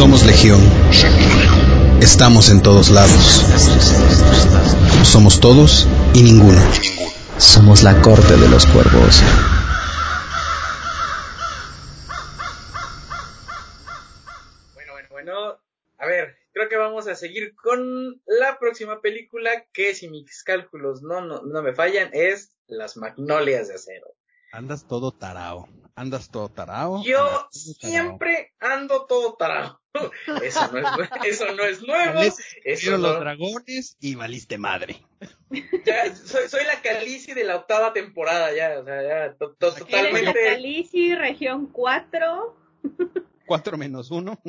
Somos Legión. Estamos en todos lados. Somos todos y ninguno. Somos la corte de los cuervos. Bueno, bueno, bueno. A ver, creo que vamos a seguir con la próxima película que si mis cálculos no, no, no me fallan es Las Magnolias de Acero. Andas todo tarao. Andas todo tarao. Yo todo tarao. siempre ando todo tarado. Eso no es, eso no es nuevo. Eso Vieron los no, dragones y valiste madre. ya, soy, soy la Calici de la octava temporada ya, o sea, ya to- to- la Eres la totalmente. Calici, región 4. Cuatro menos uno.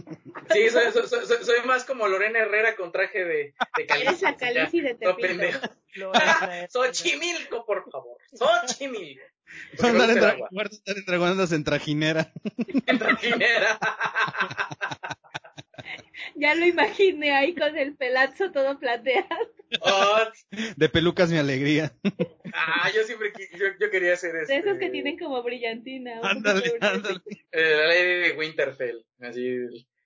Sí, soy, soy, soy- soy- más como Lorena Herrera con traje de, de Calici. Eres la Calici de No, Tepito. pendejo. Lorena. Xochimilco, por favor. Xochimilco. Porque Andar en guarda andar en dragón, andas en trajinera. En trajinera. Ya lo imaginé ahí con el pelazo todo plateado. Oh, De pelucas mi alegría. ah, yo siempre yo, yo quería ser De este, esos que tienen como brillantina. Ándale, ándale. eh, la lady de Winterfell. Así,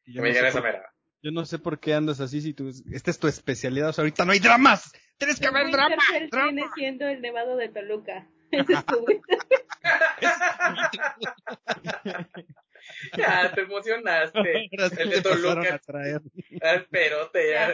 que Yo me no, llegara sé esa por, mera. yo no sé por qué andas así si tú, esta es tu especialidad. O sea, ahorita no hay dramas. Tienes que haber drama. Winterfell drama. viene siendo el nevado de Toluca. Ya, te emocionaste. El te de Toluca. a traer. Al perote, ya.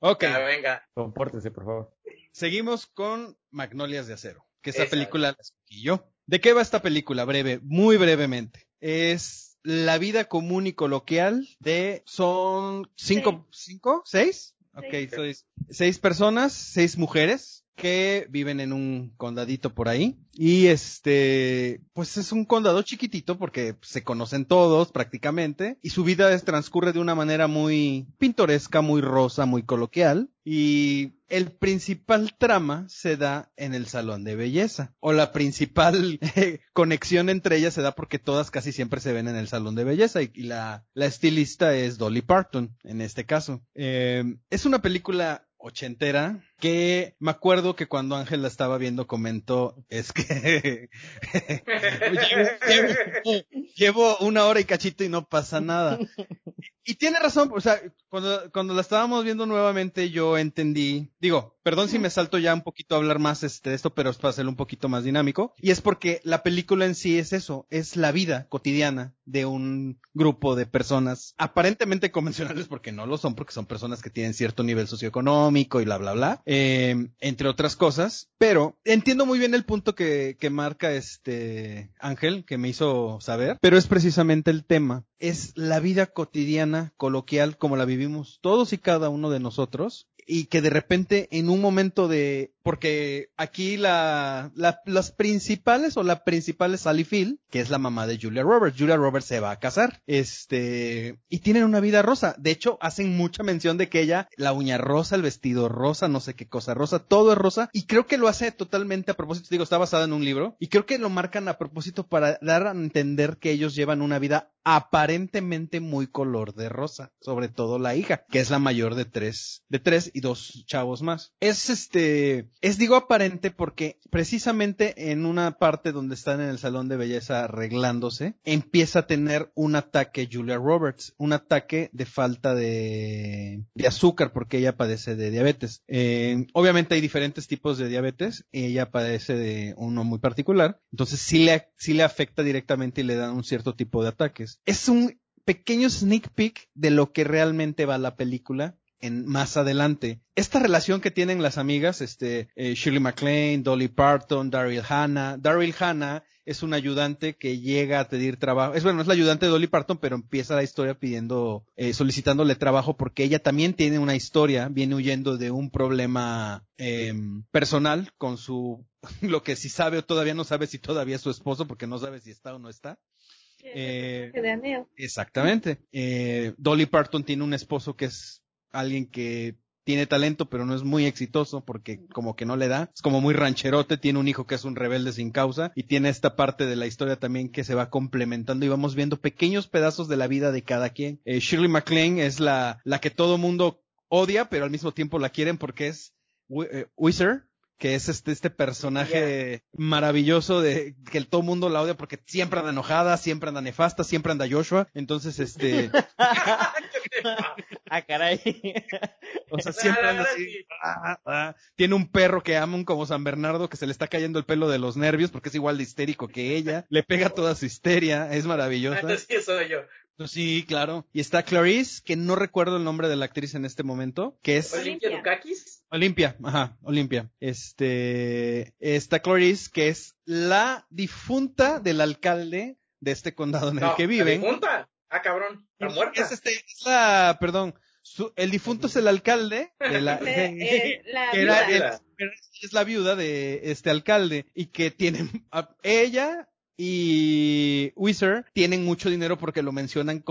Ok, Ya, venga. Compórtese, por favor. seguimos con Magnolias de Acero, que esa Esa. película la escogí yo. ¿De qué va esta película? Breve, muy brevemente. Es la vida común y coloquial de, son cinco, cinco, seis? Ok, seis, seis personas, seis mujeres que viven en un condadito por ahí. Y este, pues es un condado chiquitito porque se conocen todos prácticamente. Y su vida es, transcurre de una manera muy pintoresca, muy rosa, muy coloquial. Y el principal trama se da en el salón de belleza. O la principal conexión entre ellas se da porque todas casi siempre se ven en el salón de belleza. Y, y la, la estilista es Dolly Parton, en este caso. Eh, es una película ochentera que me acuerdo que cuando Ángel la estaba viendo comentó es que llevo, una hora y cachito y no pasa nada. Y tiene razón, o sea, cuando, cuando la estábamos viendo nuevamente yo entendí, digo, perdón si me salto ya un poquito a hablar más este, de esto, pero es para hacerlo un poquito más dinámico. Y es porque la película en sí es eso, es la vida cotidiana de un grupo de personas aparentemente convencionales porque no lo son, porque son personas que tienen cierto nivel socioeconómico y bla, bla, bla, eh, entre otras cosas. Pero entiendo muy bien el punto que, que marca este Ángel, que me hizo saber, pero es precisamente el tema. Es la vida cotidiana, coloquial, como la vivimos todos y cada uno de nosotros, y que de repente en un momento de, porque aquí la, la- las principales o la principal es Sally Field, que es la mamá de Julia Roberts. Julia Roberts se va a casar, este, y tienen una vida rosa. De hecho, hacen mucha mención de que ella, la uña rosa, el vestido rosa, no sé qué cosa rosa, todo es rosa, y creo que lo hace totalmente a propósito, digo, está basada en un libro, y creo que lo marcan a propósito para dar a entender que ellos llevan una vida aparentemente muy color de rosa, sobre todo la hija, que es la mayor de tres, de tres dos chavos más. Es este, es digo aparente porque precisamente en una parte donde están en el salón de belleza arreglándose, empieza a tener un ataque Julia Roberts, un ataque de falta de, azúcar porque ella padece de diabetes. Eh, obviamente hay diferentes tipos de diabetes ella padece de uno muy particular, entonces sí le, sí le afecta directamente y le dan un cierto tipo de ataques. Es un pequeño sneak peek de lo que realmente va la película en más adelante. Esta relación que tienen las amigas, este, eh, Shirley MacLaine, Dolly Parton, Daryl Hannah. Daryl Hannah es un ayudante que llega a pedir trabajo. Es bueno, es la ayudante de Dolly Parton, pero empieza la historia pidiendo, eh, solicitándole trabajo porque ella también tiene una historia, viene huyendo de un problema eh, personal con su, lo que si sabe o todavía no sabe si todavía es su esposo porque no sabe si está o no está. Eh. Exactamente. Eh, Dolly Parton tiene un esposo que es alguien que tiene talento, pero no es muy exitoso porque como que no le da. Es como muy rancherote, tiene un hijo que es un rebelde sin causa y tiene esta parte de la historia también que se va complementando y vamos viendo pequeños pedazos de la vida de cada quien. Eh, Shirley MacLaine es la, la que todo mundo odia, pero al mismo tiempo la quieren porque es eh, Wizard, que es este, este personaje maravilloso de que el todo mundo la odia porque siempre anda enojada, siempre anda nefasta, siempre anda Joshua. Entonces, este, ah, caray. o sea, siempre anda así. ah, ah. Tiene un perro que ama como San Bernardo que se le está cayendo el pelo de los nervios porque es igual de histérico que ella. Le pega toda su histeria, es maravillosa. Entonces sí soy yo. Sí, claro. Y está Clarice, que no recuerdo el nombre de la actriz en este momento, que es Olimpia Olimpia. Dukakis. Olimpia, ajá, Olimpia. Este, está Clarice, que es la difunta del alcalde de este condado en el No, que la viven. difunta. Ah, cabrón. Está muerta. Es este, es la, perdón, su- el difunto es el alcalde de la, eh, la que era viuda. el- pero es la viuda de este alcalde y que tiene a- ella y Wizard tienen mucho dinero porque lo mencionan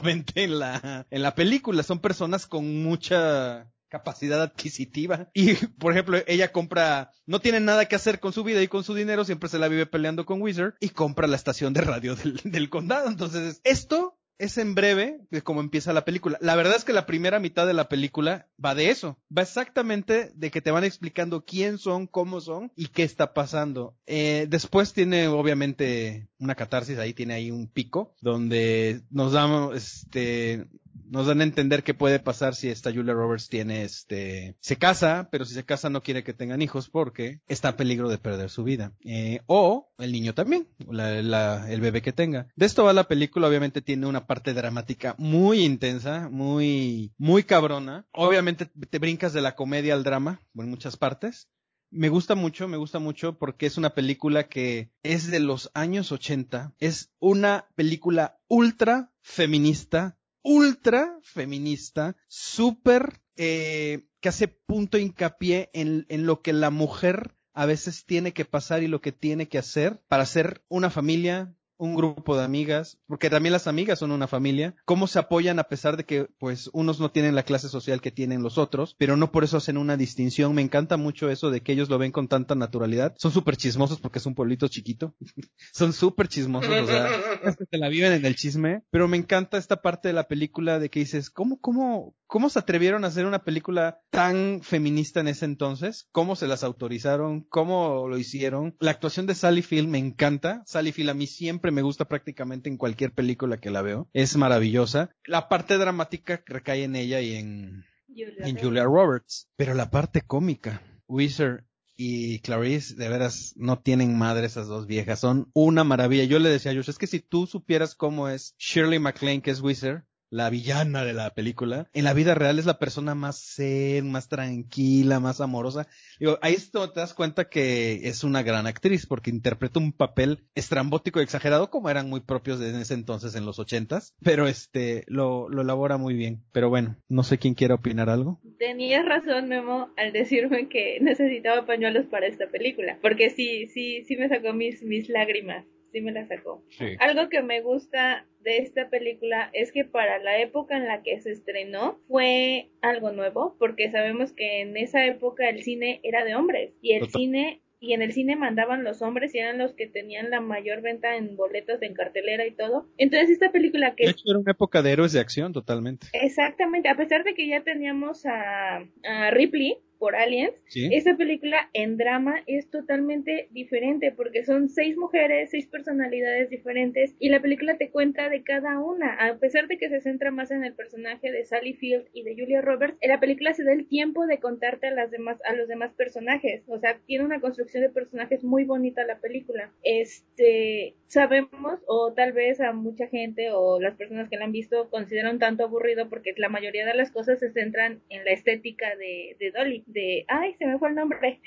continuamente en la en la película son personas con mucha capacidad adquisitiva y por ejemplo ella compra no tiene nada que hacer con su vida y con su dinero siempre se la vive peleando con Wizard y compra la estación de radio del, del condado entonces esto es en breve de cómo empieza la película. La verdad es que la primera mitad de la película va de eso. Va exactamente de que te van explicando quién son, cómo son y qué está pasando. Eh, después tiene obviamente una catarsis, ahí tiene ahí un pico donde nos damos, este, nos dan a entender qué puede pasar si esta Julia Roberts tiene este, se casa, pero si se casa no quiere que tengan hijos porque está en peligro de perder su vida. Eh, o el niño también, la- el bebé que tenga. De esto va la película, obviamente tiene una parte dramática muy intensa, muy, muy cabrona. Obviamente te brincas de la comedia al drama, en muchas partes. Me gusta mucho, me gusta mucho porque es una película que es de los años 80. Es una película ultra feminista, ultra feminista, súper, eh, que hace punto hincapié en, en lo que la mujer a veces tiene que pasar y lo que tiene que hacer para ser una familia, un grupo de amigas, porque también las amigas son una familia, cómo se apoyan a pesar de que pues unos no tienen la clase social que tienen los otros, pero no por eso hacen una distinción. Me encanta mucho eso de que ellos lo ven con tanta naturalidad. Son súper chismosos porque es un pueblito chiquito. son súper chismosos, o sea, es que se la viven en el chisme, pero me encanta esta parte de la película de que dices, ¿cómo, cómo, cómo se atrevieron a hacer una película tan feminista en ese entonces? ¿Cómo se las autorizaron? ¿Cómo lo hicieron? La actuación de Sally Field me encanta. Sally Field a mí siempre me gusta prácticamente en cualquier película que la veo. Es maravillosa. La parte dramática recae en ella y en, Julia en Roberts. Julia Roberts. Pero la parte cómica, Wizard y Clarice, de veras, no tienen madre esas dos viejas. Son una maravilla. Yo le decía a Josh, es que si tú supieras cómo es Shirley MacLaine, que es Wizard, la villana de la película, en la vida real es la persona más zen, más tranquila, más amorosa. Digo, ahí te das cuenta que es una gran actriz, porque interpreta un papel estrambótico y exagerado, como eran muy propios de ese entonces en los ochentas, pero este, lo, lo elabora muy bien. Pero bueno, no sé quién quiere opinar algo. Tenías razón, Memo, al decirme que necesitaba pañuelos para esta película, porque sí, sí, sí me sacó mis, mis lágrimas, sí me las sacó. Algo que me gusta de esta película es que para la época en la que se estrenó fue algo nuevo, porque sabemos que en esa época el cine era de hombres y el Total. cine y en el cine mandaban los hombres y eran los que tenían la mayor venta en boletos en cartelera y todo. Entonces esta película que De hecho, era una época de héroes de acción, totalmente. exactamente, a pesar de que ya teníamos a, a Ripley por Aliens, Sí. esta película en drama es totalmente diferente porque son seis mujeres, seis personalidades diferentes y la película te cuenta de cada una. A pesar de que se centra más en el personaje de Sally Field y de Julia Roberts, en la película se da el tiempo de contarte a las demás a los demás personajes. O sea, tiene una construcción de personajes muy bonita la película. Este, sabemos o tal vez a mucha gente o las personas que la han visto consideran tanto aburrido porque la mayoría de las cosas se centran en la estética de, de Dolly, de ay, se me fue el nombre.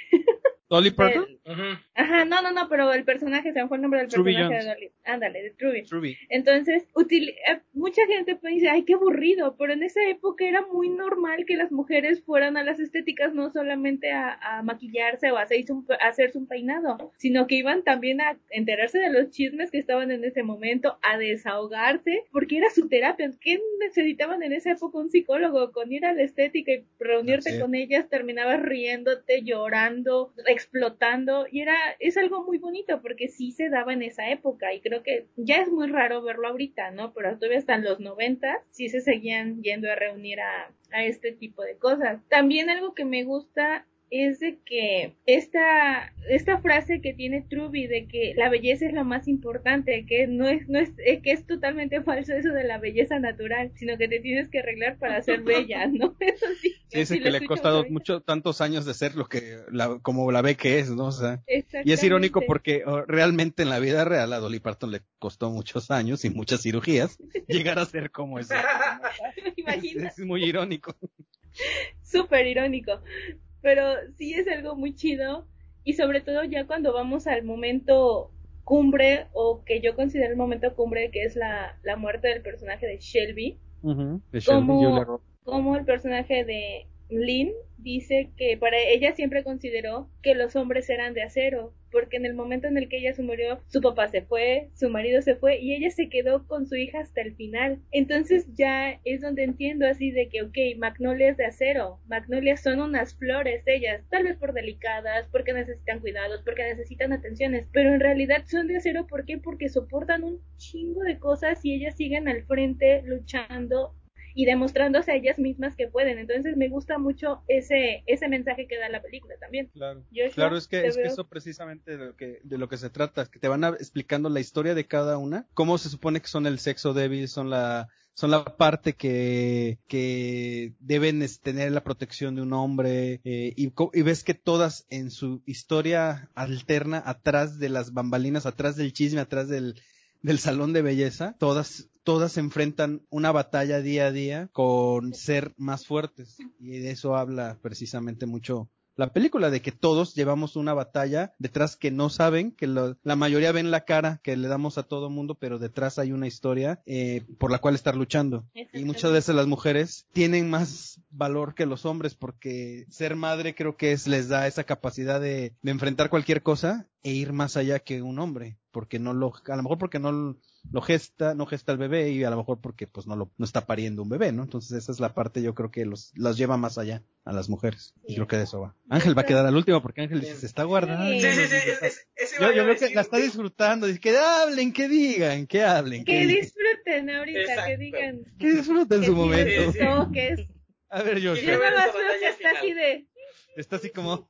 Dolly Parton. Del- Ujú. Ajá, no, no, no, pero el personaje, se me fue el nombre del Truby personaje Jones. de Dolly. Ándale, de Truby. Ruby. Entonces, utili- eh, mucha gente pues, dice, ay, qué aburrido, pero en esa época era muy normal que las mujeres fueran a las estéticas no solamente a, a maquillarse o a hacerse, un, a hacerse un peinado, sino que iban también a enterarse de los chismes que estaban en ese momento, a desahogarse, porque era su terapia. ¿Qué necesitaban en esa época un psicólogo? Con ir a la estética y reunirte con ellas, terminabas riéndote, llorando, explotando, y era, es algo muy bonito porque sí se daba en esa época, y creo que ya es muy raro verlo ahorita, ¿no? Pero todavía hasta en los 90 sí se seguían yendo a reunir a, a este tipo de cosas. También algo que me gusta es de que esta, esta frase que tiene Truby de que la belleza es lo más importante, que no es, no es, que es totalmente falso eso de la belleza natural, sino que te tienes que arreglar para ser bella, ¿no? Eso sí. Sí, sí que le ha costado mucho, tantos años de ser lo que, la, como la ve que es, ¿no? O sea, y es irónico porque oh, realmente en la vida real a Dolly Parton le costó muchos años y muchas cirugías llegar a ser como eso. Es, es muy irónico. súper irónico. Pero sí es algo muy chido. Y sobre todo ya cuando vamos al momento cumbre, o que yo considero el momento cumbre, que es la, la muerte del personaje de Shelby, De Como- Julia Roberts. como el personaje de Lynn dice que para ella siempre consideró que los hombres eran de acero, porque en el momento en el que ella se murió, su papá se fue, su marido se fue y ella se quedó con su hija hasta el final. Entonces ya es donde entiendo así de que, ok, magnolias de acero, magnolias son unas flores ellas, tal vez por delicadas, porque necesitan cuidados, porque necesitan atenciones, pero en realidad son de acero. Porque soportan un chingo de cosas y ellas siguen al frente luchando y demostrándose a ellas mismas que pueden. Entonces me gusta mucho ese ese mensaje que da la película también. Claro. Joshua, Claro, es que, es que eso precisamente de lo que, de lo que se trata, que te van a- explicando la historia de cada una, cómo se supone que son el sexo débil, son la, son la parte que, que deben es, tener la protección de un hombre, eh, y, y ves que todas en su historia alterna, atrás de las bambalinas, atrás del chisme, atrás del, del salón de belleza, todas, todas enfrentan una batalla día a día con ser más fuertes. Y de eso habla precisamente mucho la película, de que todos llevamos una batalla detrás que no saben, que lo- la mayoría ven la cara que le damos a todo mundo, pero detrás hay una historia eh, por la cual estar luchando. Y muchas veces las mujeres tienen más valor que los hombres porque ser madre creo que es, les da esa capacidad de, de enfrentar cualquier cosa e ir más allá que un hombre, porque no lo, a lo mejor porque no lo gesta, no gesta el bebé y a lo mejor porque pues no lo, no está pariendo un bebé, ¿no? Entonces esa es la parte yo creo que los, las lleva más allá a las mujeres. Y creo que de eso va. Ángel va a quedar al último porque Ángel dice, se está guardando. Sí, Sí, sí, es- es- Yo, veo que la está disfrutando, dice que hablen, que digan, que hablen, que, disfruten ahorita, Exacto. que digan que disfruten que su momento. que es A ver, yo, Sí, yo nada más veo que está así de está así como,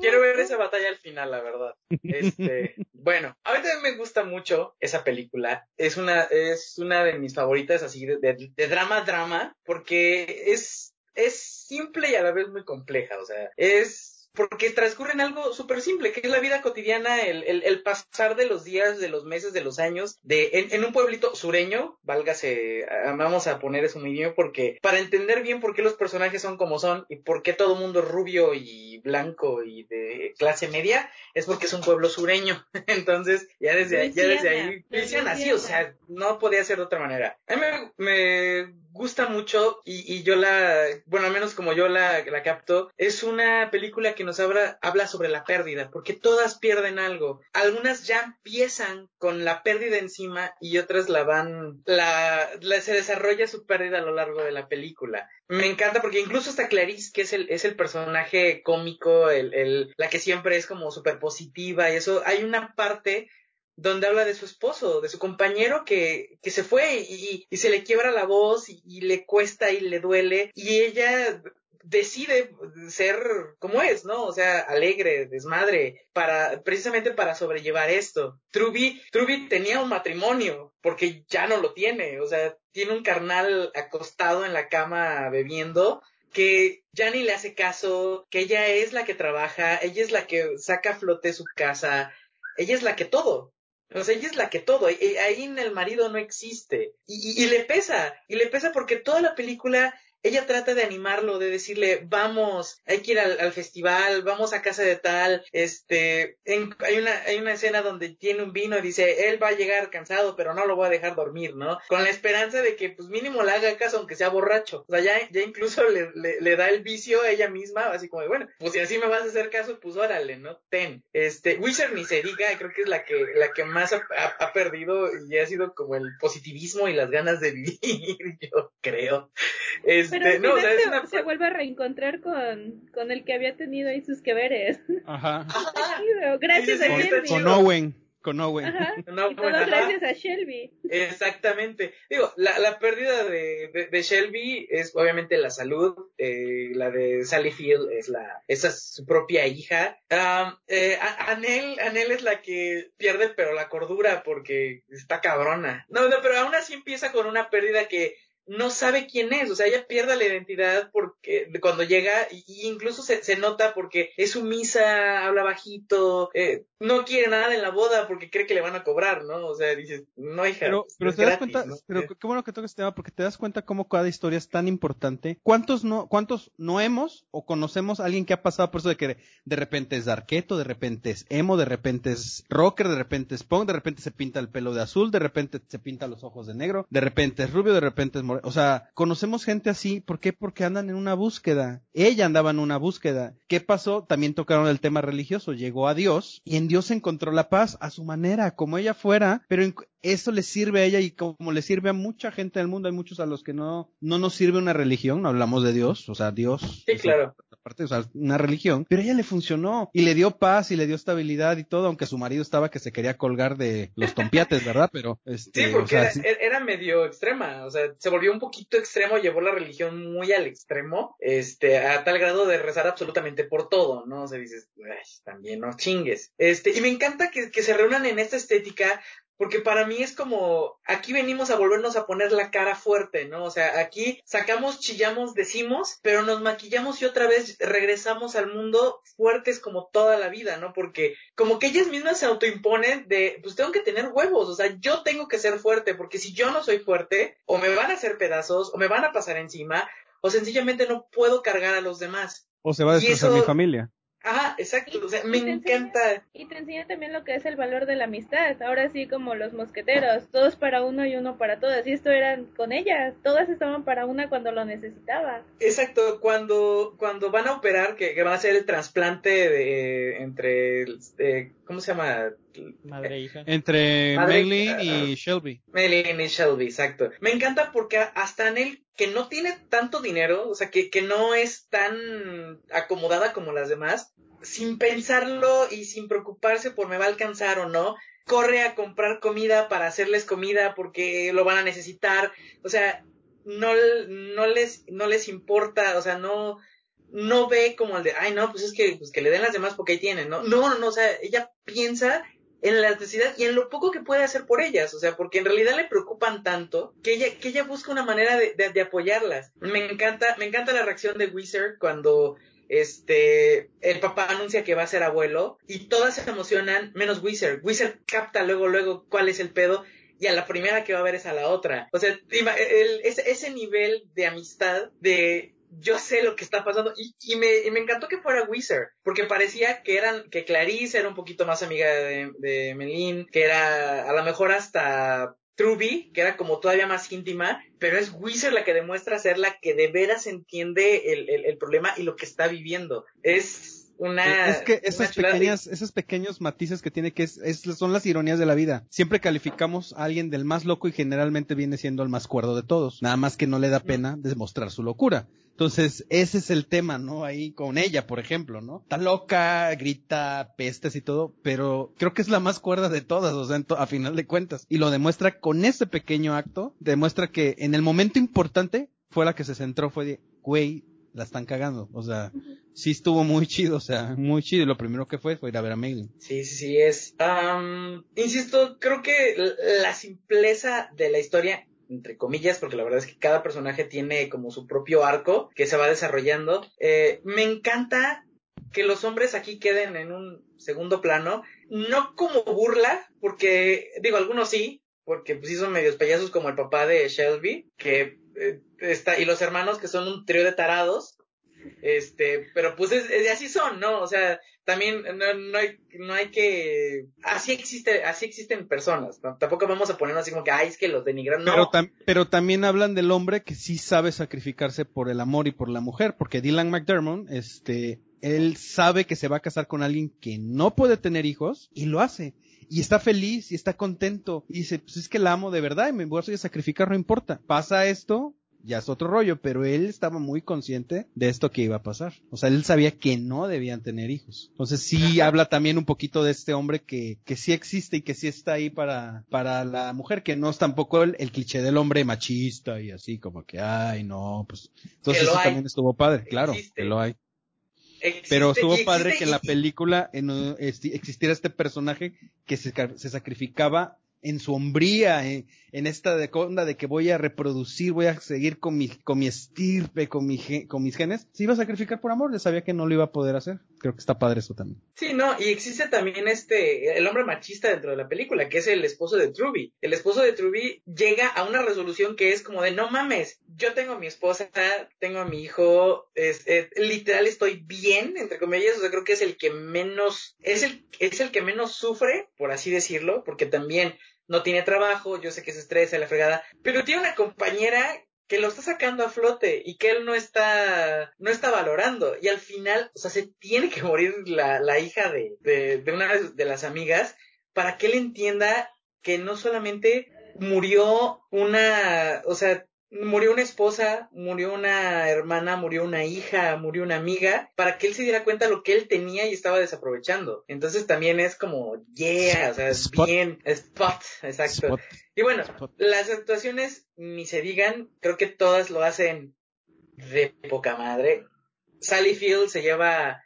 Quiero ver esa batalla al final, la verdad. Este, bueno, a mí también me gusta mucho esa película. Es una, es una de mis favoritas así de, de, de drama drama, porque es, es simple y a la vez muy compleja. O sea, es porque transcurre en algo súper simple, que es la vida cotidiana, el, el, el pasar de los días, de los meses, de los años, de en, en un pueblito sureño, válgase, ah, vamos a poner eso muy bien, porque para entender bien por qué los personajes son como son y por qué todo mundo es rubio y blanco y de clase media, es porque es un pueblo sureño. Entonces, ya desde ahí, ya desde ahí, Luisiana, Luisiana, sí, Luisiana. o sea, no podía ser de otra manera. A mí me, me gusta mucho y, y yo la, bueno, al menos como yo la, la capto, es una película que nos habla, habla sobre la pérdida, porque todas pierden algo. Algunas ya empiezan con la pérdida encima y otras la van, la, se desarrolla su pérdida a lo largo de la película. Me encanta porque incluso hasta Clarice, que es el, es el personaje cómico, el, el, la que siempre es como súper positiva y eso, hay una parte donde habla de su esposo, de su compañero que, que se fue y, se le quiebra la voz y le cuesta y le duele y ella decide ser como es, ¿no? O sea, alegre, desmadre, para, precisamente para sobrellevar esto. Truby, Truby tenía un matrimonio, porque ya no lo tiene, o sea, tiene un carnal acostado en la cama bebiendo, que ya ni le hace caso, que ella es la que trabaja, ella es la que saca a flote su casa, ella es la que todo. O sea, ella es la que todo, y- y ahí en el marido no existe. Y- y le pesa, y le pesa porque toda la película ella trata de animarlo, de decirle, vamos, hay que ir al, al festival, vamos a casa de tal, este, en- hay una, hay una escena donde tiene un vino y dice, él va a llegar cansado, pero no lo voy a dejar dormir, ¿no? Con la esperanza de que, pues mínimo le haga caso aunque sea borracho. O sea, ya, ya incluso le, le, da el vicio a ella misma, así como, bueno, pues si así me vas a hacer caso, pues órale, ¿no? Ten. Este, Wizard ni se diga, creo que es la que, la que más ha, ha- ha perdido y ha sido como el positivismo y las ganas de vivir, yo creo. Este, Pero al no, o final sea, es se, una... se vuelve a reencontrar con, con el que había tenido ahí sus que veres. ajá, Gracias Sí, sí, a Shelby. con. Owen, con Owen. Ajá. No, y todo bueno, ajá. gracias a Shelby. Exactamente. Digo, la, la pérdida de, de, de Shelby es obviamente la salud. eh, la de Sally Field es la, esa es su propia hija. Eh, Anel, Anel es la que pierde pero la cordura porque está cabrona. No, no, pero aún así empieza con una pérdida que no sabe quién es, o sea, ella pierde la identidad porque cuando llega, y, incluso se, se nota porque es sumisa, habla bajito, eh, no quiere nada en la boda porque cree que le van a cobrar, ¿no? O sea, dices, no hija, Pero, pero te das cuenta, ¿no? pero qué bueno que toques este tema porque te das cuenta cómo cada historia es tan importante. ¿Cuántos no, cuántos no hemos o conocemos a alguien que ha pasado por eso de que de repente es darketo, de repente es emo, de repente es rocker, de repente es punk, de repente se pinta el pelo de azul, de repente se pinta los ojos de negro, de repente es rubio, de repente es moreno. O sea, conocemos gente así. ¿Por qué? Porque andan en una búsqueda. Ella andaba en una búsqueda. ¿Qué pasó? También tocaron el tema religioso. Llegó a Dios y en Dios encontró la paz a su manera, como ella fuera, pero en- eso le sirve a ella y como le sirve a mucha gente del mundo, hay muchos a los que no, no nos sirve una religión, no hablamos de Dios, o sea, Dios. Sí, claro. Aparte, o sea, una religión, pero a ella le funcionó y le dio paz y le dio estabilidad y todo, aunque su marido estaba que se quería colgar de los tompiates, ¿verdad? Pero, este, Sí, o porque sea, era, sí. era- era medio extrema, o sea, se volvió un poquito extremo, llevó la religión muy al extremo, este, a tal grado de rezar absolutamente por todo, ¿no? O sea, dices, "Ay, también no chingues. Este, y me encanta que, que se reúnan en esta estética, porque para mí es como, aquí venimos a volvernos a poner la cara fuerte, ¿no? O sea, aquí sacamos, chillamos, decimos, pero nos maquillamos y otra vez regresamos al mundo fuertes como toda la vida, ¿no? Porque como que ellas mismas se autoimponen de, pues tengo que tener huevos, o sea, yo tengo que ser fuerte, porque si yo no soy fuerte, o me van a hacer pedazos, o me van a pasar encima, o sencillamente no puedo cargar a los demás. o se va a destrozar eso- mi familia. Ajá, exacto, o sea, me enseña- encanta. Y te enseña también lo que es el valor de la amistad. Ahora sí, como los mosqueteros, todos para uno y uno para todas. Y esto eran con ellas, todas estaban para una cuando lo necesitaba. Exacto, cuando, cuando van a operar, que, que van a hacer el trasplante de, entre, el- eh, ¿cómo se llama? Madre e hija. Entre Madre- Maylin y Shelby. Melanie y Shelby, exacto. Me encanta porque hasta en él, que no tiene tanto dinero, o sea, que, que no es tan acomodada como las demás, sin pensarlo y sin preocuparse por me va a alcanzar o no, corre a comprar comida para hacerles comida porque lo van a necesitar. O sea, no, no les, no les importa, o sea, no, no ve como el de, ay, no, pues es que, pues que le den las demás porque ahí tienen, ¿no? No, no, no, o sea, ella piensa en la necesidad y en lo poco que puede hacer por ellas, o sea, porque en realidad le preocupan tanto que ella, que ella busca una manera de, apoyarlas. Me encanta, me encanta la reacción de Wizard cuando este el papá anuncia que va a ser abuelo y todas se emocionan, menos Wizard. Wizard capta luego, luego cuál es el pedo y a la primera que va a ver es a la otra. O sea, ese nivel de amistad, de yo sé lo que está pasando, y, y me, y me encantó que fuera Wizard, porque parecía que eran, que Clarice era un poquito más amiga de, de Melin, que era a lo mejor hasta Truby, que era como todavía más íntima, pero es Wizard la que demuestra ser la que de veras entiende el, el, el problema y lo que está viviendo. Es una... es que esas pequeñas, esos pequeños matices que tiene que es, es- son las ironías de la vida. Siempre calificamos a alguien del más loco y generalmente viene siendo el más cuerdo de todos. Nada más que no le da pena demostrar su locura. Entonces, ese es el tema, ¿no? Ahí con ella, por ejemplo, ¿no? Está loca, grita, pestes y todo, pero creo que es la más cuerda de todas, o sea, a final de cuentas. Y lo demuestra con ese pequeño acto, demuestra que en el momento importante fue la que se centró, fue de, güey, la están cagando. O sea, sí estuvo muy chido, o sea, muy chido. Y lo primero que fue fue ir a ver a Megan. Sí, sí, sí, es. insisto, creo que la simpleza de la historia, entre comillas, porque la verdad es que cada personaje tiene como su propio arco que se va desarrollando. eh, me encanta que los hombres aquí queden en un segundo plano, no como burla, porque, digo, algunos sí, porque pues sí son medios payasos como el papá de Shelby, que eh, está, y los hermanos que son un trío de tarados, este, pero pues es, es- así son, ¿no? O sea, también no, no hay, no hay que, así existe, así existen personas, ¿no? tampoco vamos a ponernos así como que, ay, es que los denigran, no. Pero, tam- pero también hablan del hombre que sí sabe sacrificarse por el amor y por la mujer, porque Dylan McDermott, este, él sabe que se va a casar con alguien que no puede tener hijos y lo hace. Y está feliz y está contento. Y dice, pues es que la amo de verdad y me voy a sacrificar, no importa. Pasa esto, ya es otro rollo, pero él estaba muy consciente de esto que iba a pasar. O sea, él sabía que no debían tener hijos. Entonces sí habla también un poquito de este hombre que, que sí existe y que sí está ahí para, para la mujer, que no es tampoco el, el cliché del hombre machista y así como que, ay, no, pues. Entonces eso hay. también estuvo padre, claro, Existe. que lo hay. Existe- Pero estuvo padre que en la película en, esti- existiera este personaje que se, se sacrificaba en su hombría, en, en esta de onda de que voy a reproducir, voy a seguir con mi, con mi estirpe, con, mi, con mis genes. Se iba a sacrificar por amor, ya sabía que no lo iba a poder hacer. Creo que está padre eso también. Sí, no, y existe también este, el hombre machista dentro de la película, que es el esposo de Truby. El esposo de Truby llega a una resolución que es como de, no mames, yo tengo a mi esposa, tengo a mi hijo, es, eh, literal estoy bien, entre comillas, o sea, creo que es el que menos, es el, es el que menos sufre, por así decirlo, porque también no tiene trabajo, yo sé que se estresa, la fregada, pero tiene una compañera que lo está sacando a flote y que él no está, no está valorando. Y al final, o sea, se tiene que morir la, la hija de, de, de una de las amigas para que él entienda que no solamente murió una, o sea, murió una esposa, murió una hermana, murió una hija, murió una amiga, para que él se diera cuenta de lo que él tenía y estaba desaprovechando. Entonces también es como, yeah, o sea, es Spot. bien, spot, exacto. Spot. Y bueno, Spot. las actuaciones, ni se digan, creo que todas lo hacen de poca madre. Sally Field se lleva,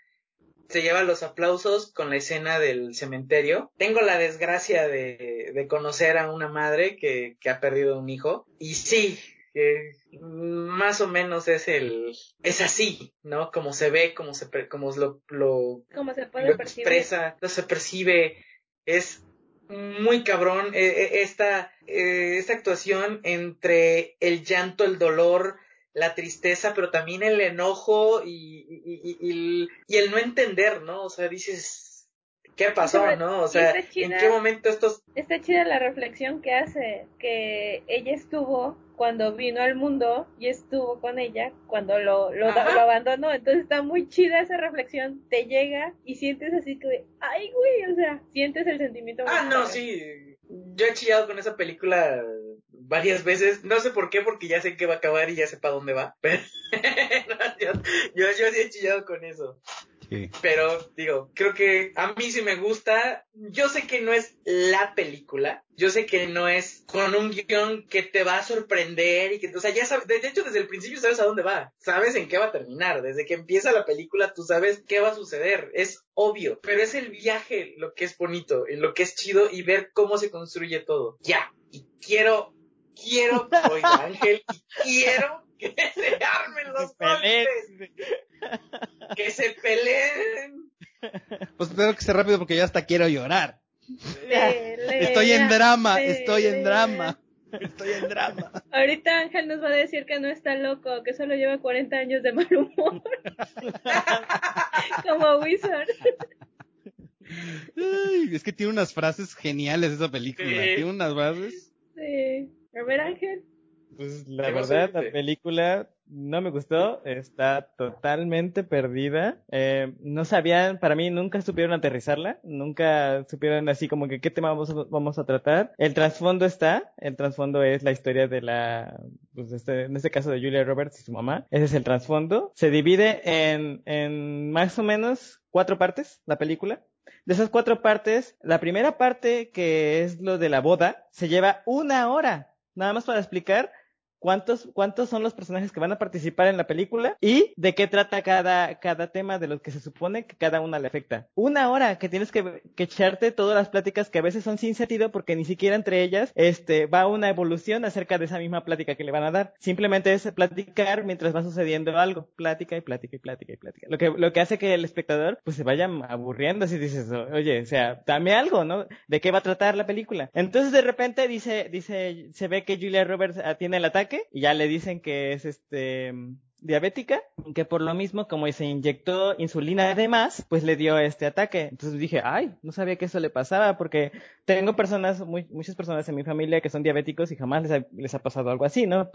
se lleva los aplausos con la escena del cementerio. Tengo la desgracia de, de conocer a una madre que, que ha perdido un hijo. Y sí, que más o menos es el, es así, ¿no? Como se ve, como se, como lo, lo, Como se puede lo percibir. expresa, no se percibe, es muy cabrón eh, eh, esta, eh, esta actuación entre el llanto, el dolor, la tristeza, pero también el enojo y, y, y- y el, y el no entender, ¿no? O sea, dices, ¿qué pasó, Sobre- no? O sea, ¿en qué momento estos... Está chida la reflexión que hace, que ella estuvo cuando vino al mundo y estuvo con ella cuando lo, lo, abandonó. Entonces está muy chida esa reflexión, te llega y sientes así que, ay, güey, o sea, sientes el sentimiento. Ah, no, padre. sí. Yo he chillado con esa película varias veces. No sé por qué, porque ya sé que va a acabar y ya sé para dónde va. Pero yo, yo, yo sí he chillado con eso. Pero digo, creo que a mí sí me gusta. Yo sé que no es la película. Yo sé que no es con un guion que te va a sorprender y que, o sea, ya sabes, de hecho desde el principio sabes a dónde va. Sabes en qué va a terminar. Desde que empieza la película tú sabes qué va a suceder. Es obvio. Pero es el viaje lo que es bonito lo que es chido y ver cómo se construye todo. Ya. Y quiero, quiero, Ángel y quiero que se armen los golpes que se peleen. Pues tengo que ser rápido porque ya hasta quiero llorar. Pelea, Estoy en drama, estoy en drama. Estoy en drama. Ahorita Ángel nos va a decir que no está loco, que solo lleva 40 años de mal humor. Como Wizard. Ay, es que tiene unas frases geniales esa película. Sí. Tiene unas frases. Sí. A ver, Ángel. Pues la ¿Qué vas a verdad, la película no me gustó, está totalmente perdida. Eh, no sabían, para mí nunca supieron aterrizarla, nunca supieron así como que qué tema vamos a, vamos a tratar. El trasfondo está, el trasfondo es la historia de la, pues este, en este caso de Julia Roberts y su mamá. Ese es el trasfondo. Se divide en, en más o menos cuatro partes la película. De esas cuatro partes, la primera parte, que es lo de la boda, se lleva una hora, nada más para explicar cuántos, cuántos son los personajes que van a participar en la película y de qué trata cada, cada tema de los que se supone que cada una le afecta. Una hora que tienes que, que echarte todas las pláticas que a veces son sin sentido porque ni siquiera entre ellas este, va una evolución acerca de esa misma plática que le van a dar. Simplemente es platicar mientras va sucediendo algo. Plática y plática y plática y plática. Lo que, lo que hace que el espectador pues se vaya aburriendo si dices, oye, o sea, dame algo, ¿no? ¿De qué va a tratar la película? Entonces de repente dice, dice, se ve que Julia Roberts ah, tiene el ataque y ya le dicen que es este diabética, que por lo mismo, como se inyectó insulina además, pues le dio este ataque. Entonces dije, ay, no sabía que eso le pasaba, porque tengo personas, muchas personas en mi familia que son diabéticos y jamás les ha, les ha pasado algo así, ¿no?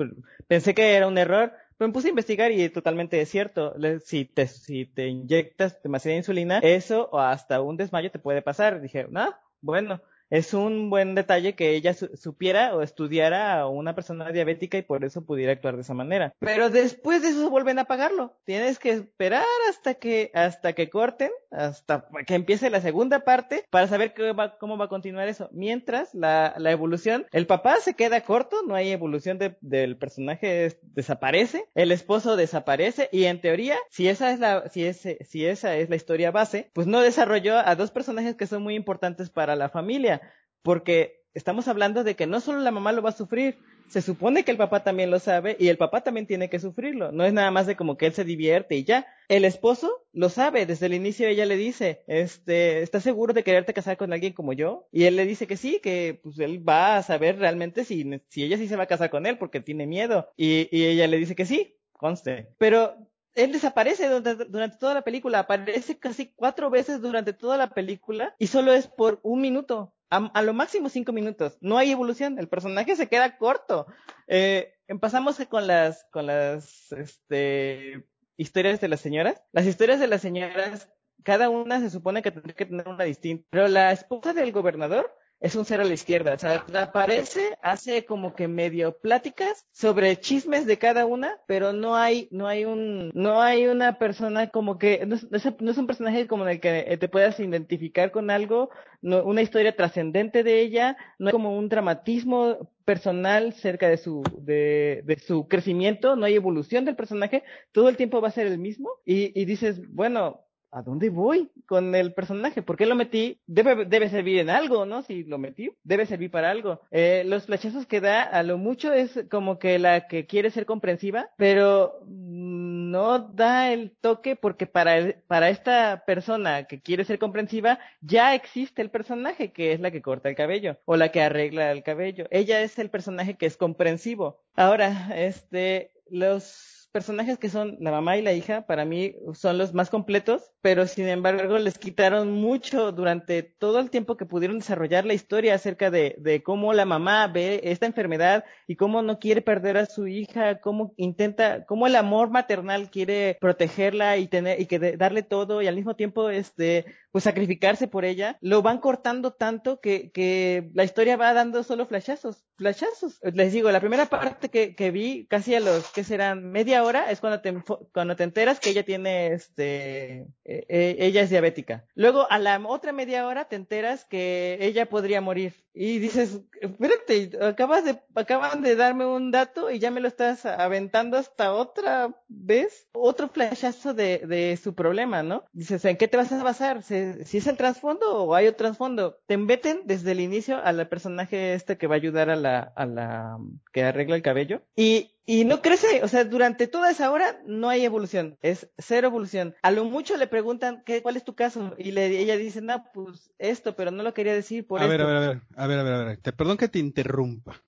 Pensé que era un error, pero me puse a investigar y totalmente es cierto. Si te, si te inyectas demasiada insulina, eso o hasta un desmayo te puede pasar. Dije, no, bueno. Es un buen detalle que ella supiera o estudiara a una persona diabética y por eso pudiera actuar de esa manera. Pero después de eso vuelven a pagarlo. Tienes que esperar hasta que, hasta que corten, hasta que empiece la segunda parte para saber cómo va a continuar eso. Mientras la, la evolución, el papá se queda corto, no hay evolución del personaje, desaparece, el esposo desaparece y en teoría, si esa es la, si ese, si esa es la historia base, pues no desarrolló a dos personajes que son muy importantes para la familia porque estamos hablando de que no solo la mamá lo va a sufrir, se supone que el papá también lo sabe y el papá también tiene que sufrirlo. No es nada más de como que él se divierte y ya. El esposo lo sabe, desde el inicio ella le dice, este, ¿estás seguro de quererte casar con alguien como yo? Y él le dice que sí, que pues él va a saber realmente si, si ella sí se va a casar con él porque tiene miedo. Y, y ella le dice que sí, conste. Pero él desaparece durante, durante, toda la película, aparece casi cuatro veces durante toda la película y solo es por un minuto a, lo máximo cinco minutos. No hay evolución. El personaje se queda corto. Eh, empezamos con las, con las, este, historias de las señoras. Las historias de las señoras, cada una se supone que tendría que tener una distinta. Pero la esposa del gobernador es un cero a la izquierda. O sea, aparece, hace como que medio pláticas sobre chismes de cada una, pero no hay, no hay un, no hay una persona como que, no es, no es un personaje como en el que te puedas identificar con algo, no, una historia trascendente de ella, no hay como un dramatismo personal cerca de su, de, de su crecimiento, no hay evolución del personaje, todo el tiempo va a ser el mismo, y, y dices, bueno, ¿a dónde voy con el personaje? ¿Por qué lo metí? Debe, servir en algo, ¿no? Si lo metí, debe servir para algo. Eh, los flechazos que da a lo mucho es como que la que quiere ser comprensiva, pero no da el toque porque para, para esta persona que quiere ser comprensiva ya existe el personaje que es la que corta el cabello o la que arregla el cabello. Ella es el personaje que es comprensivo. Ahora, este, los personajes que son la mamá y la hija, para mí son los más completos, pero sin embargo les quitaron mucho durante todo el tiempo que pudieron desarrollar la historia acerca de, de cómo la mamá ve esta enfermedad y cómo no quiere perder a su hija, cómo intenta, cómo el amor maternal quiere protegerla y tener, y que darle todo y al mismo tiempo este, pues sacrificarse por ella, lo van cortando tanto que, que la historia va dando solo flashazos, flashazos. Les digo, la primera parte que, que vi, casi a los que serán media hora, es cuando te, cuando te enteras que ella tiene, este, eh, eh, ella es diabética. Luego, a la otra media hora te enteras que ella podría morir. Y dices, espérate, acabas de, acaban de darme un dato y ya me lo estás aventando hasta otra vez. Otro flashazo de, de su problema, ¿no? Dices, ¿en qué te vas a basar? si es el trasfondo o hay otro trasfondo. Te embeten desde el inicio al personaje este que va a ayudar a la, a la que arregla el cabello. Y, y no crece, o sea, durante toda esa hora no hay evolución, es cero evolución. A lo mucho le preguntan, ¿qué, ¿cuál es tu caso? Y le, ella dice, no, pues esto, pero no lo quería decir por a Ver, a ver, a ver, a ver, a ver, a ver, te perdón que te interrumpa.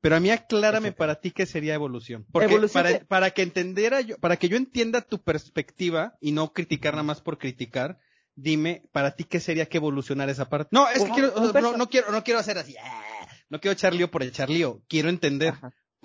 Pero a mí aclárame para ti qué sería evolución. Porque para, para que entendiera yo, para que yo entienda tu perspectiva y no criticar nada más por criticar, dime, para ti, ¿qué sería que evolucionar esa parte? No, es que quiero, no, quiero, no quiero hacer así, ah, no quiero echar lío por echar lío, quiero entender.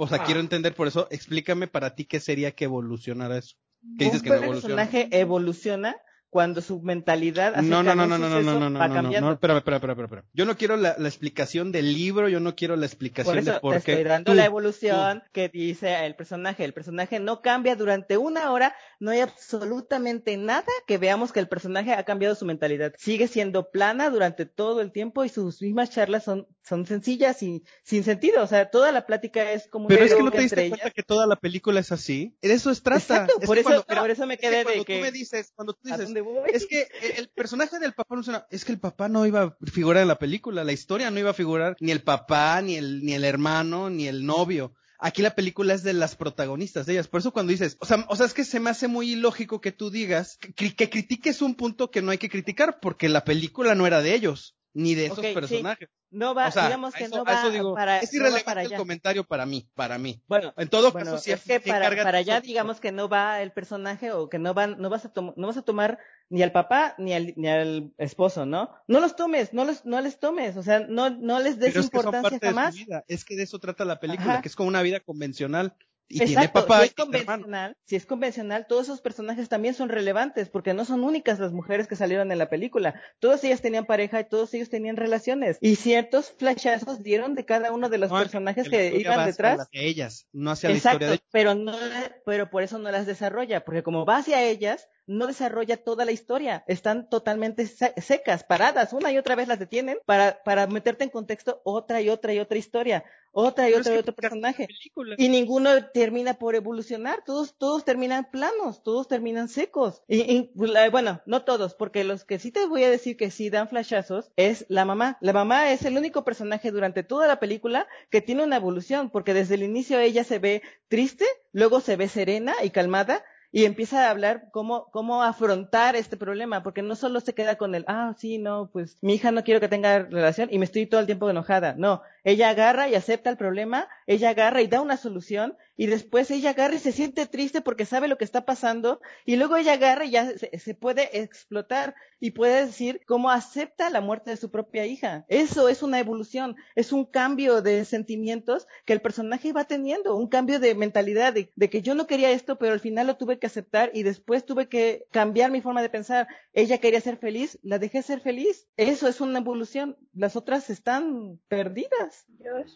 O sea, quiero ah. entender, por eso explícame para ti qué sería que evolucionara eso. ¿Qué dices que no evoluciona? El personaje evoluciona cuando su mentalidad no no no no no no no no no no no espera espera espera espera yo no quiero la, la, explicación del libro yo no quiero la explicación por eso de por qué estoy dando la evolución que dice el personaje. El personaje no cambia durante una hora no hay absolutamente nada que veamos que el personaje ha cambiado su mentalidad. Sigue siendo plana durante todo el tiempo y sus mismas charlas son son sencillas y sin sentido. O sea toda la plática es como pero es que no te diste cuenta que toda la película es así. Eso es trata. Exacto, por eso por eso me quedé de que tú me dices cuando tú dices es que el personaje del papá no es que el papá no iba a figurar en la película, la historia no iba a figurar ni el papá, ni el, ni el hermano, ni el novio. Aquí la película es de las protagonistas de ellas. Por eso cuando dices, o sea, o sea, es que se me hace muy ilógico que tú digas que critiques un punto que no hay que criticar, porque la película no era de ellos, ni de esos personajes. No va, digamos que no va para es irrelevante el comentario para mí, para mí. Bueno, en todo caso sí es que para, para allá digamos que no va el personaje o que no van no vas a no vas a tomar ni al papá ni al ni al esposo, ¿no? No los tomes, no los no les tomes, o sea, no no les des importancia jamás. Es que de eso trata la película, que es como una vida convencional y tiene Exacto, papá si es convencional, si es convencional, todos esos personajes también son relevantes, porque no son únicas las mujeres que salieron en la película. Todas ellas tenían pareja y todos ellos tenían relaciones. Y ciertos flashazos dieron de cada uno de los No, personajes la que historia iban detrás. hacia ellas, no hacia la Exacto, historia de ellos. pero no, pero por eso no las desarrolla, porque como va hacia ellas, no desarrolla toda la historia. Están totalmente se- secas, paradas, una y otra vez las detienen para, para meterte en contexto otra y otra y otra historia, otra y Pero otra y otro personaje. Y ninguno termina por evolucionar, todos, todos terminan planos, todos terminan secos. Y, y, bueno, no todos, porque los que sí te voy a decir que sí dan flashazos es la mamá. La mamá es el único personaje durante toda la película que tiene una evolución, porque desde el inicio ella se ve triste, luego se ve serena y calmada, y empieza a hablar cómo, cómo afrontar este problema, porque no solo se queda con el, ah, sí, no, pues mi hija no quiero que tenga relación y me estoy todo el tiempo enojada. No, ella agarra y acepta el problema, ella agarra y da una solución y después ella agarra y se siente triste porque sabe lo que está pasando y luego ella agarra y ya se, se puede explotar y puede decir cómo acepta la muerte de su propia hija. Eso es una evolución, es un cambio de sentimientos que el personaje va teniendo, un cambio de mentalidad de, de que yo no quería esto, pero al final lo tuve que aceptar y después tuve que cambiar mi forma de pensar. Ella quería ser feliz, la dejé ser feliz. Eso es una evolución. Las otras están perdidas. Josh.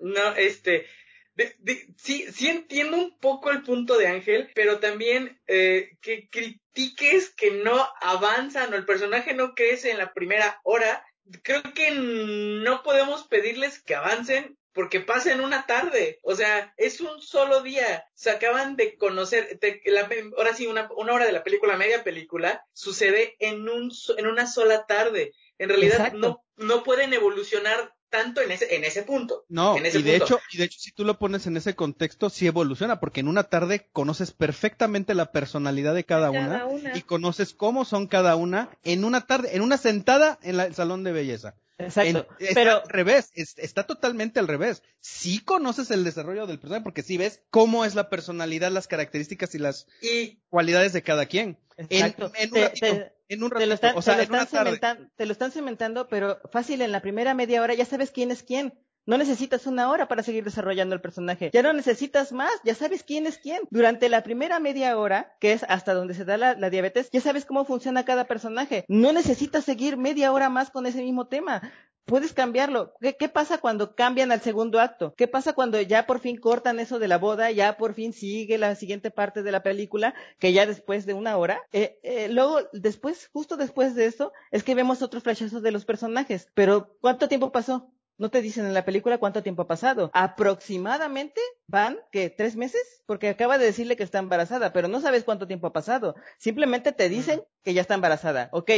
No, este, de- de- sí, sí entiendo un poco el punto de Ángel, pero también eh, que critiques que no avanzan o el personaje no crece en la primera hora, creo que no podemos pedirles que avancen porque pasen una tarde, o sea, es un solo día, se acaban de conocer, te- la- ahora sí, una, una hora de la película, media película, sucede en, un, en una sola tarde, en realidad Exacto. no, no pueden evolucionar tanto en ese, en ese punto. No, en ese y de punto. hecho, y de hecho si tú lo pones en ese contexto, sí evoluciona, porque en una tarde conoces perfectamente la personalidad de cada, Cada una, una. y conoces cómo son cada una en una tarde, en una sentada en la- el salón de belleza. Exacto. En- está pero al revés, es- está totalmente al revés. Sí conoces el desarrollo del personaje, porque sí ves cómo es la personalidad, las características y las Y cualidades de cada quien. En, Exacto. en un Te- ratito, te- en un te lo están, o sea, te lo en una están tarde. cementan- te lo están cementando, pero fácil, en la primera media hora ya sabes quién es quién. No necesitas una hora para seguir desarrollando el personaje. Ya no necesitas más, ya sabes quién es quién. Durante la primera media hora, que es hasta donde se da la, diabetes, ya sabes cómo funciona cada personaje. No necesitas seguir media hora más con ese mismo tema. Puedes cambiarlo. ¿Qué, qué pasa cuando cambian al segundo acto? ¿Qué pasa cuando ya por fin cortan eso de la boda? Ya por fin sigue la siguiente parte de la película, que ya después de una hora. Eh, eh, luego, después, justo después de eso, es que vemos otros flashazos de los personajes. Pero, ¿cuánto tiempo pasó? No te dicen en la película cuánto tiempo ha pasado. Aproximadamente van, ¿qué? ¿Tres meses? Porque acaba de decirle que está embarazada, pero no sabes cuánto tiempo ha pasado. Simplemente te dicen que ya está embarazada. Ok.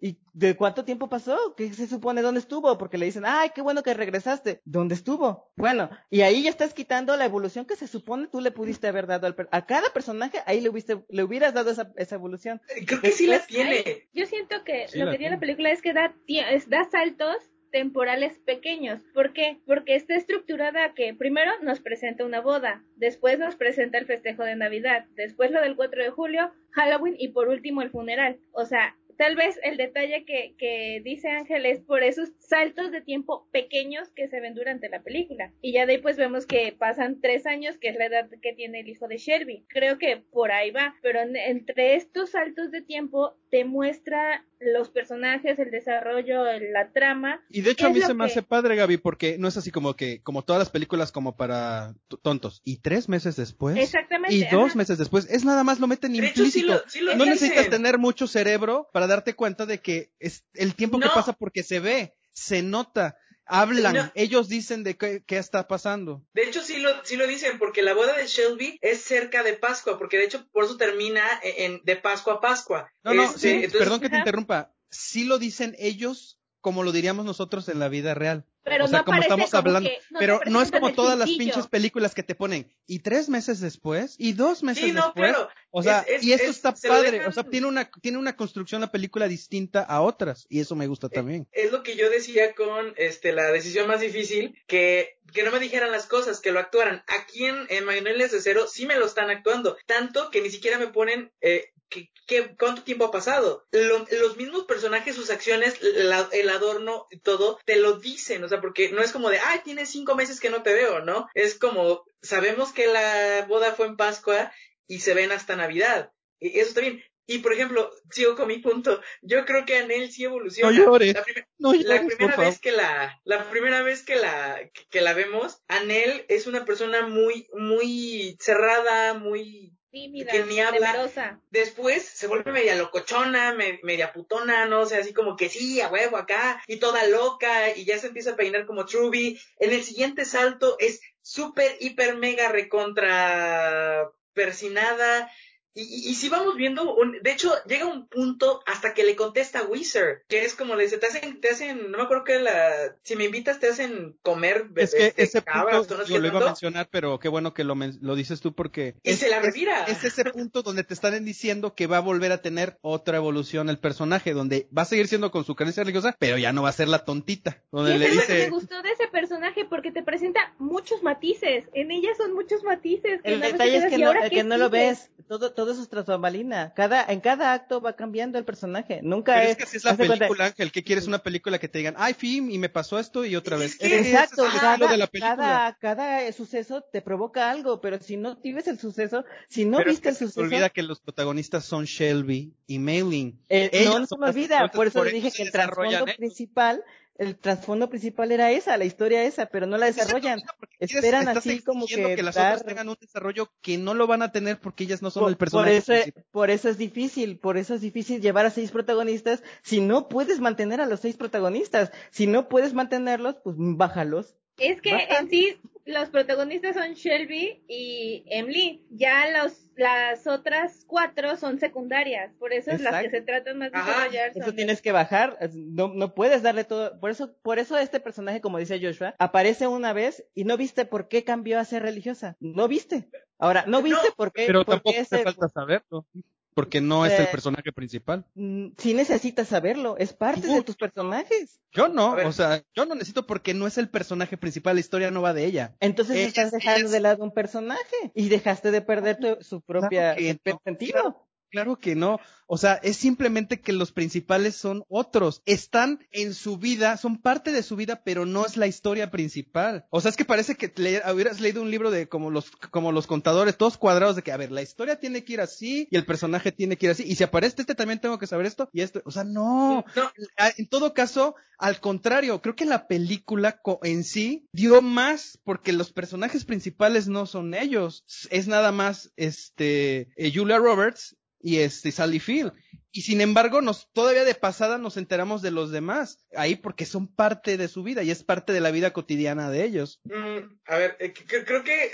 ¿Y de cuánto tiempo pasó? ¿Qué se supone? ¿Dónde estuvo? Porque le dicen, ay, qué bueno que regresaste. ¿Dónde estuvo? Bueno, y ahí ya estás quitando la evolución que se supone tú le pudiste haber dado al per- a cada personaje, ahí le, hubiste, le hubieras dado esa, esa evolución. creo que sí la tiene. Ay, yo siento que Sí, lo que tiene la película es que da, es- da saltos temporales pequeños. ¿Por qué? Porque está estructurada que primero nos presenta una boda, después nos presenta el festejo de Navidad, después lo del 4 de julio, Halloween y por último el funeral. O sea, tal vez el detalle que, dice Ángel es por esos saltos de tiempo pequeños que se ven durante la película. Y ya de ahí pues vemos que pasan tres años, que es la edad que tiene el hijo de Shelby. Creo que por ahí va, pero en- entre estos saltos de tiempo te muestra los personajes, el desarrollo, la trama. Y de hecho ¿Qué a mí se me que- hace padre, Gaby, porque no es así como que, como todas las películas como para tontos. Y tres meses después. Exactamente. Y dos ajá. meses después. Es nada más lo meten De hecho, sí implícito. lo, sí lo no dicen. necesitas tener mucho cerebro para darte cuenta de que es el tiempo que pasa porque se ve, se nota, hablan, No. ellos dicen de qué, qué está pasando. De hecho, sí lo, sí lo dicen, porque la boda de Shelby es cerca de Pascua, porque de hecho por eso termina en, de Pascua a Pascua. No, no, Este, sí, entonces- perdón que te interrumpa. Sí lo dicen ellos como lo diríamos nosotros en la vida real. Pero o sea, no como estamos como hablando, que no te pero no es como todas las pinches películas que te ponen y tres meses después y dos meses Sí, no, después. claro. O sea, Es- es- y esto es- está padre, dejan- o sea, tiene una tiene una construcción la película distinta a otras y eso me gusta también. Es lo que yo decía con este la decisión más difícil, que, que no me dijeran las cosas, que lo actuaran. Aquí en, en Magnolias de Cero sí me lo están actuando, tanto que ni siquiera me ponen eh, ¿qué, qué, cuánto tiempo ha pasado? Lo- los mismos personajes, sus acciones, la- el adorno y todo, te lo dicen, o sea, porque no es como de, ay, tienes cinco meses que no te veo, ¿no? Es como, sabemos que la boda fue en Pascua y se ven hasta Navidad. Y eso está bien. Y por ejemplo, sigo con mi punto. Yo creo que Anel sí evoluciona. No llores. La primer- No la llores, por primera vez que la la primera vez que la que la vemos Anel es una persona muy muy cerrada muy Tímida, que ni habla. temerosa. después se vuelve media locochona me- media putona no o sea así como que sí a huevo acá y toda loca y ya se empieza a peinar como Truby en el siguiente salto es súper hiper mega recontra persinada y, y, y si vamos viendo, un- de hecho, llega un punto hasta que le contesta a Wizard, que es como le dice, te hacen, te hacen, no me acuerdo que la, si me invitas te hacen comer Es que bebés de ese cabras, punto no yo lo iba a mencionar, pero qué bueno que lo, lo dices tú porque y se la revira. es ese punto donde te están diciendo que va a volver a tener otra evolución el personaje, donde va a seguir siendo con su creencia religiosa, pero ya no va a ser la tontita, Y donde le es lo que me dice, gustó de ese personaje porque te presenta muchos matices. En ella son muchos matices. que El detalle es quedas, que "¿Y no, que no lo sigue?". ves. Todo, todo eso es tras bambalina. Cada, en cada acto va cambiando el personaje. Nunca pero es. es que así es la de cuenta- película, Ángel, ¿qué quieres una película que te digan, ay, Film, y me pasó esto y otra vez? Es es Exacto, estilo cada, de la película. cada, cada suceso te provoca algo, pero si no vives el suceso, si no pero es viste que el se suceso, olvida que los protagonistas son Shelby y Mailing. eh, no, no se me olvida. Por eso por le eso dije se que el trasfondo ellos. principal, el trasfondo principal era esa, la historia esa, pero no la desarrollan. Quieres- Esperan así como que que las dar- otras tengan un desarrollo que no lo van a tener porque ellas no son Por, el por personaje. eso, principal. por eso es difícil, por eso es difícil llevar a seis protagonistas si no puedes mantener a los seis protagonistas. Si no puedes mantenerlos, pues bájalos. Es que en sí los protagonistas son Shelby y Emily. Ya los las otras cuatro son secundarias. Por eso es las que Exacto. se tratan más de desarrollar. Eso son- tienes que bajar, no, no puedes darle todo, por eso, por eso este personaje, como dice Joshua, aparece una vez y no viste por qué cambió a ser religiosa. No viste. Ahora, no viste No, por qué, Pero por tampoco qué falta saberlo. Porque no es el Eh, personaje principal. Mm, sí necesitas saberlo, es parte de tus personajes. Yo no, o sea, yo no necesito porque no es el personaje principal, la historia no va de ella. Entonces Ella estás es- dejando es- de lado un personaje y dejaste de perder tu- su propia no, sentido. Claro. Que no. O sea, es simplemente que los principales son otros. Están en su vida, son parte de su vida, pero no es la historia principal. O sea, es que parece que le, hubieras leído un libro de como los, como los contadores, todos cuadrados de que, a ver, la historia tiene que ir así y el personaje tiene que ir así. Y si aparece este también tengo que saber esto y esto. O sea, no. No, Ah, En todo caso, al contrario, creo que la película en sí dio más porque los personajes principales no son ellos. Es nada más este eh, Julia Roberts y este Sally Field. Y sin embargo, nos todavía de pasada nos enteramos de los demás ahí porque son parte de su vida y es parte de la vida cotidiana de ellos. Mm, a ver, eh, cre- creo que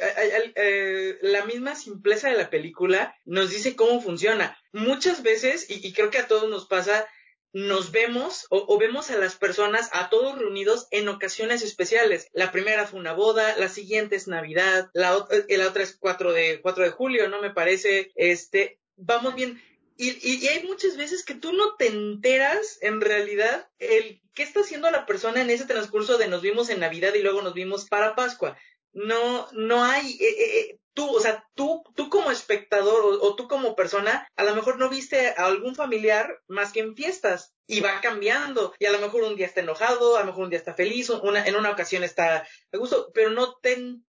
eh, la misma simpleza de la película nos dice cómo funciona. Muchas veces, y, creo que a todos nos pasa, nos vemos o, o vemos a las personas, a todos reunidos en ocasiones especiales. La primera fue una boda, la siguiente es Navidad, la, eh, la otra es 4 de, 4 de julio, ¿no? Me parece, este, vamos bien. Y, y, y hay muchas veces que tú no te enteras en realidad el qué está haciendo la persona en ese transcurso de nos vimos en Navidad y luego nos vimos para Pascua. No, no hay, eh, eh, eh, tú, o sea, tú, tú como espectador o, tú como persona, a lo mejor no viste a algún familiar más que en fiestas y va cambiando y a lo mejor un día está enojado, a lo mejor un día está feliz, una, en una ocasión está a gusto, pero no te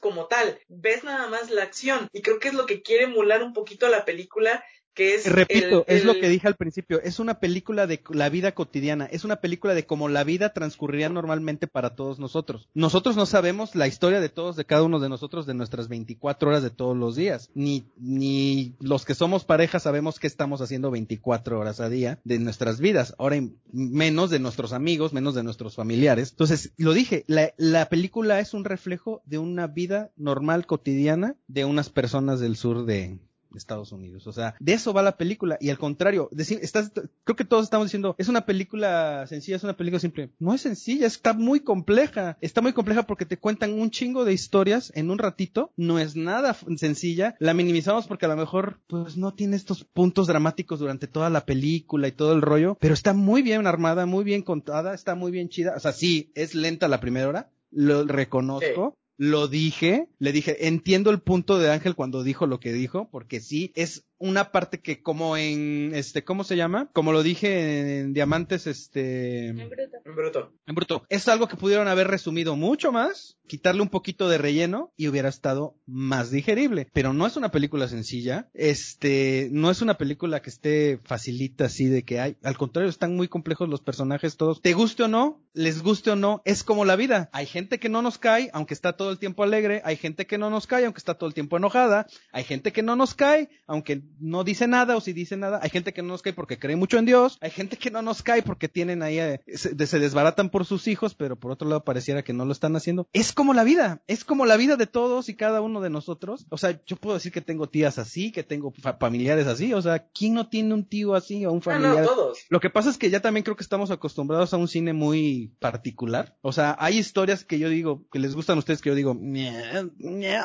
como tal, ves nada más la acción y creo que es lo que quiere emular un poquito la película que es Repito, el- es lo que dije al principio, es una película de la vida cotidiana, es una película de cómo la vida transcurriría normalmente para todos nosotros. Nosotros no sabemos la historia de todos, de cada uno de nosotros, de nuestras 24 horas de todos los días. Ni, ni los que somos pareja sabemos qué estamos haciendo 24 horas a día de nuestras vidas. Ahora menos de nuestros amigos, menos de nuestros familiares. Entonces, lo dije, la, la película es un reflejo de una vida normal, cotidiana, de unas personas del sur de Estados Unidos. O sea, de eso va la película. Y al contrario, decir, estás, creo que todos estamos diciendo, es una película sencilla, es una película simple. No es sencilla, está muy compleja. Está muy compleja porque te cuentan un chingo de historias en un ratito. No es nada sencilla. La minimizamos porque a lo mejor, pues no tiene estos puntos dramáticos durante toda la película y todo el rollo. Pero está muy bien armada, muy bien contada, está muy bien chida. O sea, sí, es lenta la primera hora. Lo reconozco lo dije, le dije, entiendo el punto de Ángel cuando dijo lo que dijo, porque sí, es una parte que como en, este, ¿cómo se llama? Como lo dije en Diamantes, este... En bruto. En bruto. En bruto. Es algo que pudieron haber resumido mucho más, quitarle un poquito de relleno y hubiera estado más digerible. Pero no es una película sencilla. Este, no es una película que esté facilita así de que hay. Al contrario, están muy complejos los personajes todos. Te guste o no, les guste o no, es como la vida. Hay gente que no nos cae, aunque está todo el tiempo alegre. Hay gente que no nos cae, aunque está todo el tiempo enojada. Hay gente que no nos cae, aunque no dice nada o si dice nada. Hay gente que no nos cae porque cree mucho en Dios. Hay gente que no nos cae porque tienen ahí, eh, se, se desbaratan por sus hijos, pero por otro lado pareciera que no lo están haciendo. Es como la vida. Es como la vida de todos y cada uno de nosotros. O sea, yo puedo decir que tengo tías así, que tengo fa- familiares así. O sea, ¿quién no tiene un tío así o un Ah, familiar? no, todos. Lo que pasa es que ya también creo que estamos acostumbrados a un cine muy particular. O sea, hay historias que yo digo, que les gustan a ustedes, que yo digo, "Ñe, ñe,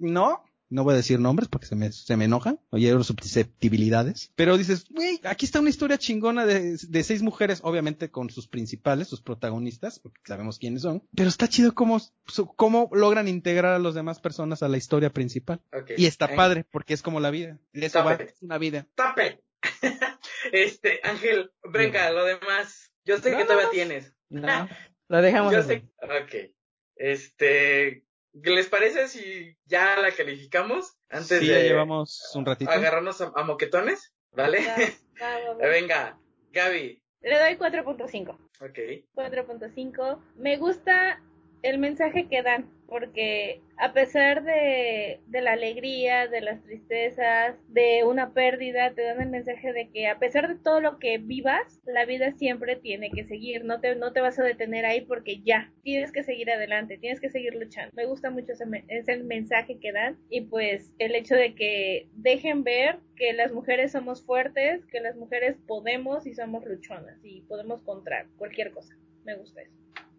no. No voy a decir nombres porque se me, se me enojan, oye, susceptibilidades. Pero dices, güey, aquí está una historia chingona de, de seis mujeres, obviamente con sus principales, sus protagonistas, porque sabemos quiénes son. Pero está chido cómo, su- cómo logran integrar a las demás personas a la historia principal. Y está padre, porque es como la vida. Eso va, es una vida. ¡Tape! este, Ángel, venga, lo demás. Yo sé que todavía no. tienes. No, lo dejamos Yo así. sé. Ok. Este, ¿qué les parece si ya la calificamos antes Sí, de ya llevamos un ratito. agarrarnos a, a moquetones? ¿Vale? Va, va, va, va. venga, Gaby. Le doy 4.5. Ok. 4.5. Me gusta el mensaje que dan, porque a pesar de, la alegría, de las tristezas, de una pérdida, te dan el mensaje de que a pesar de todo lo que vivas, la vida siempre tiene que seguir, no te, no te vas a detener ahí porque ya, tienes que seguir adelante, tienes que seguir luchando. Me gusta mucho ese, ese mensaje que dan y pues el hecho de que dejen ver que las mujeres somos fuertes, que las mujeres podemos y somos luchonas y podemos contra cualquier cosa. Me gusta eso.